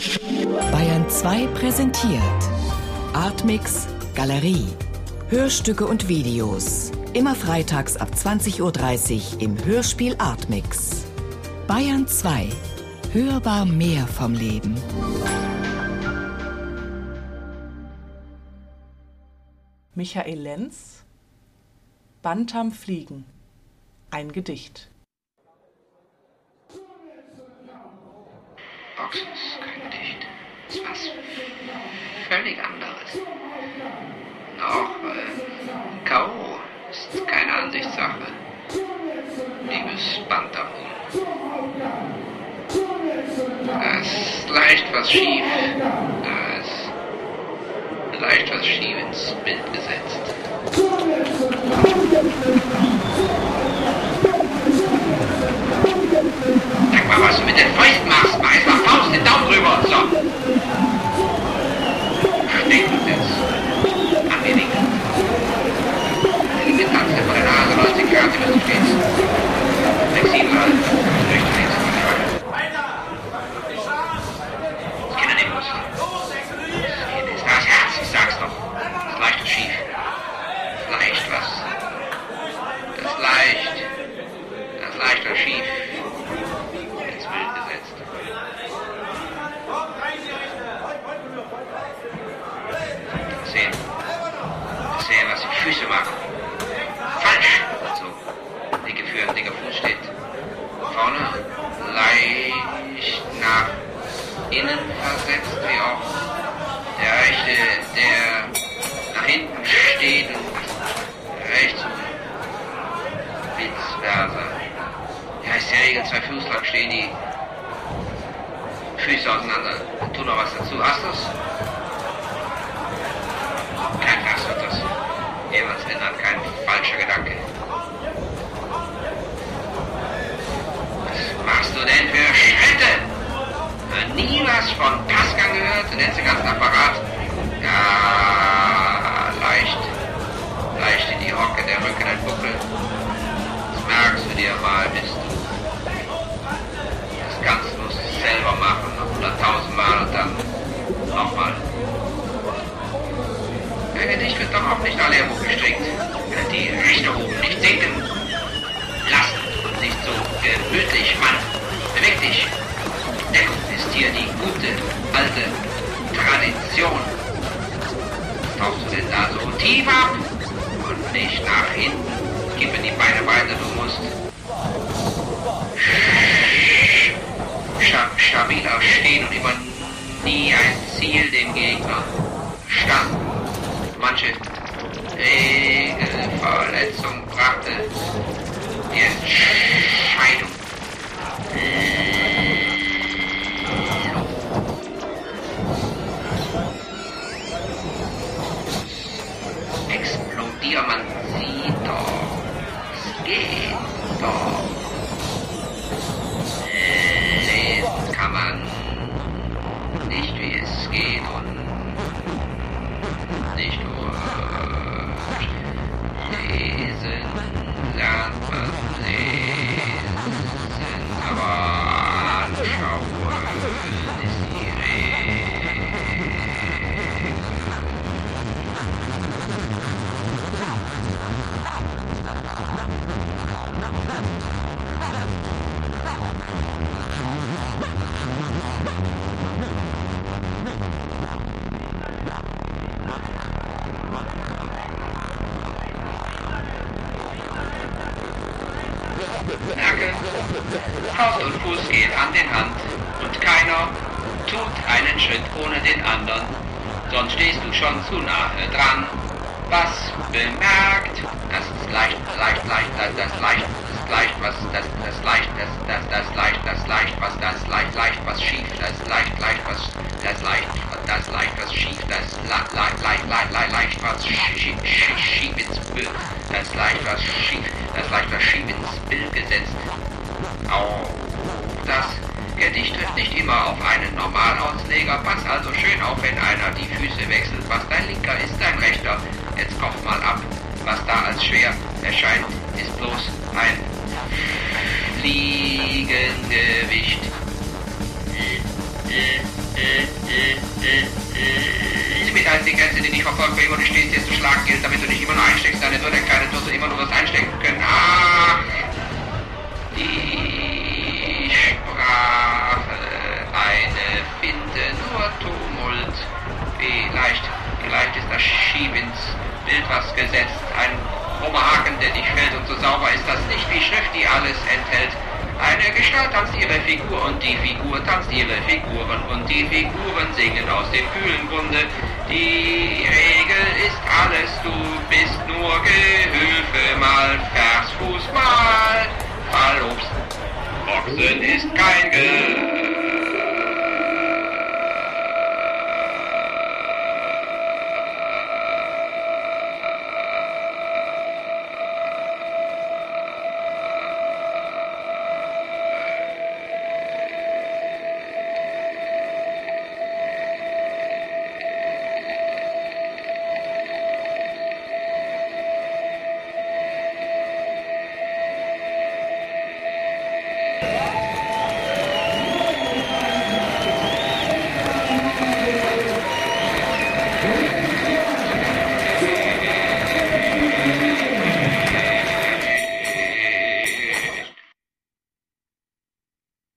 Bayern 2 präsentiert Artmix Galerie. Hörstücke und Videos. Immer freitags ab 20.30 Uhr im Hörspiel Artmix. Bayern 2. Hörbar mehr vom Leben. Michael Lenz Bantam Fliegen. Ein Gedicht. Boxen ist kein. Das ist was völlig anderes. Auch äh, K.O. ist keine Ansichtssache. Liebes Bantamhuhn. Da ist leicht was schief. Da ist leicht was schief ins Bild gesetzt. Sag mal, was du mit den Fäusten machst. Mach erst mal Faust, den Daumen drüber. So. Stinkt jetzt. Angelegt. Die Mittagsche vor der Nase, 90 Grad, wie du stehst. Flexibel halt. Rechts, links, Das Kinder nehmen muss. Hier ist das Herz, ich sag's doch. Das ist leicht und schief. Das ist leicht was. Das ist leicht. Das ist leicht und schief. Ins Bild gesetzt. Sehen. Sehen, was die Füße machen. Falsch. So. Dicke Füße, dicker Fuß steht vorne leicht nach innen versetzt, wie auch der rechte, der nach hinten steht und rechts und vice versa. Ja, ist die Regel, zwei Fuß lang stehen die Füße auseinander. Dazu. Hast du's? Kein Glas wird das. Jemals ändert kein falscher Gedanke. Was machst du denn für Schritte? Äh, Nie was von Rechte oben nicht sinken lassen und nicht so gemütlich machen. Beweg dich. Deckung ist hier die gute, alte Tradition. Tauchst du denn da so tief ab und nicht nach hinten? Gib mir die Beine weiter, du musst sta- stabiler stehen und immer nie ein Ziel dem Gegner. Stand. Manche Regelverletzung brachte die Entscheidung. Faust und Fuß gehen Hand in Hand und keiner tut einen Schritt ohne den anderen, sonst stehst du schon zu nahe dran. Was bemerkt, das ist leicht, leicht, leicht, das, das leicht, das leicht, was, das, das leicht, das, das, das leicht, das leicht, was, das leicht, leicht, was schief, das leicht, leicht, was, das leicht, das leicht, was schief, das leicht, leicht, leicht, leicht, leicht, leicht, was schief, schief, schief ins Bild, das leicht, was schief, das leicht, was schief ins Bild gesetzt. Auch das Gedicht trifft nicht immer auf einen Normalausleger, pass also schön auf, wenn einer die Füße wechselt. Was dein linker ist, dein rechter. Jetzt koch mal ab. Was da als schwer erscheint, ist bloß ein Fliegengewicht. Diese Mitteilintelligenz, die Grenze, die dich verfolgt, bei immer du stehst, jetzt zu schlagen gilt, damit du nicht immer nur einsteckst, deine Würde keine Dose immer nur was einstecken können. Ah! Eine Finde, nur Tumult. Vielleicht, vielleicht ist das Schieb ins Bild was gesetzt, ein krummer Haken, der dich fällt und so sauber ist das nicht wie Schrift, die alles enthält. Eine Gestalt tanzt ihre Figur und die Figur tanzt ihre Figuren und die Figuren singen aus dem kühlen Grunde. Die Regel ist alles, du bist nur Gehilfe, mal Vers, Fuß, mal Boxen ist kein Gehilfe.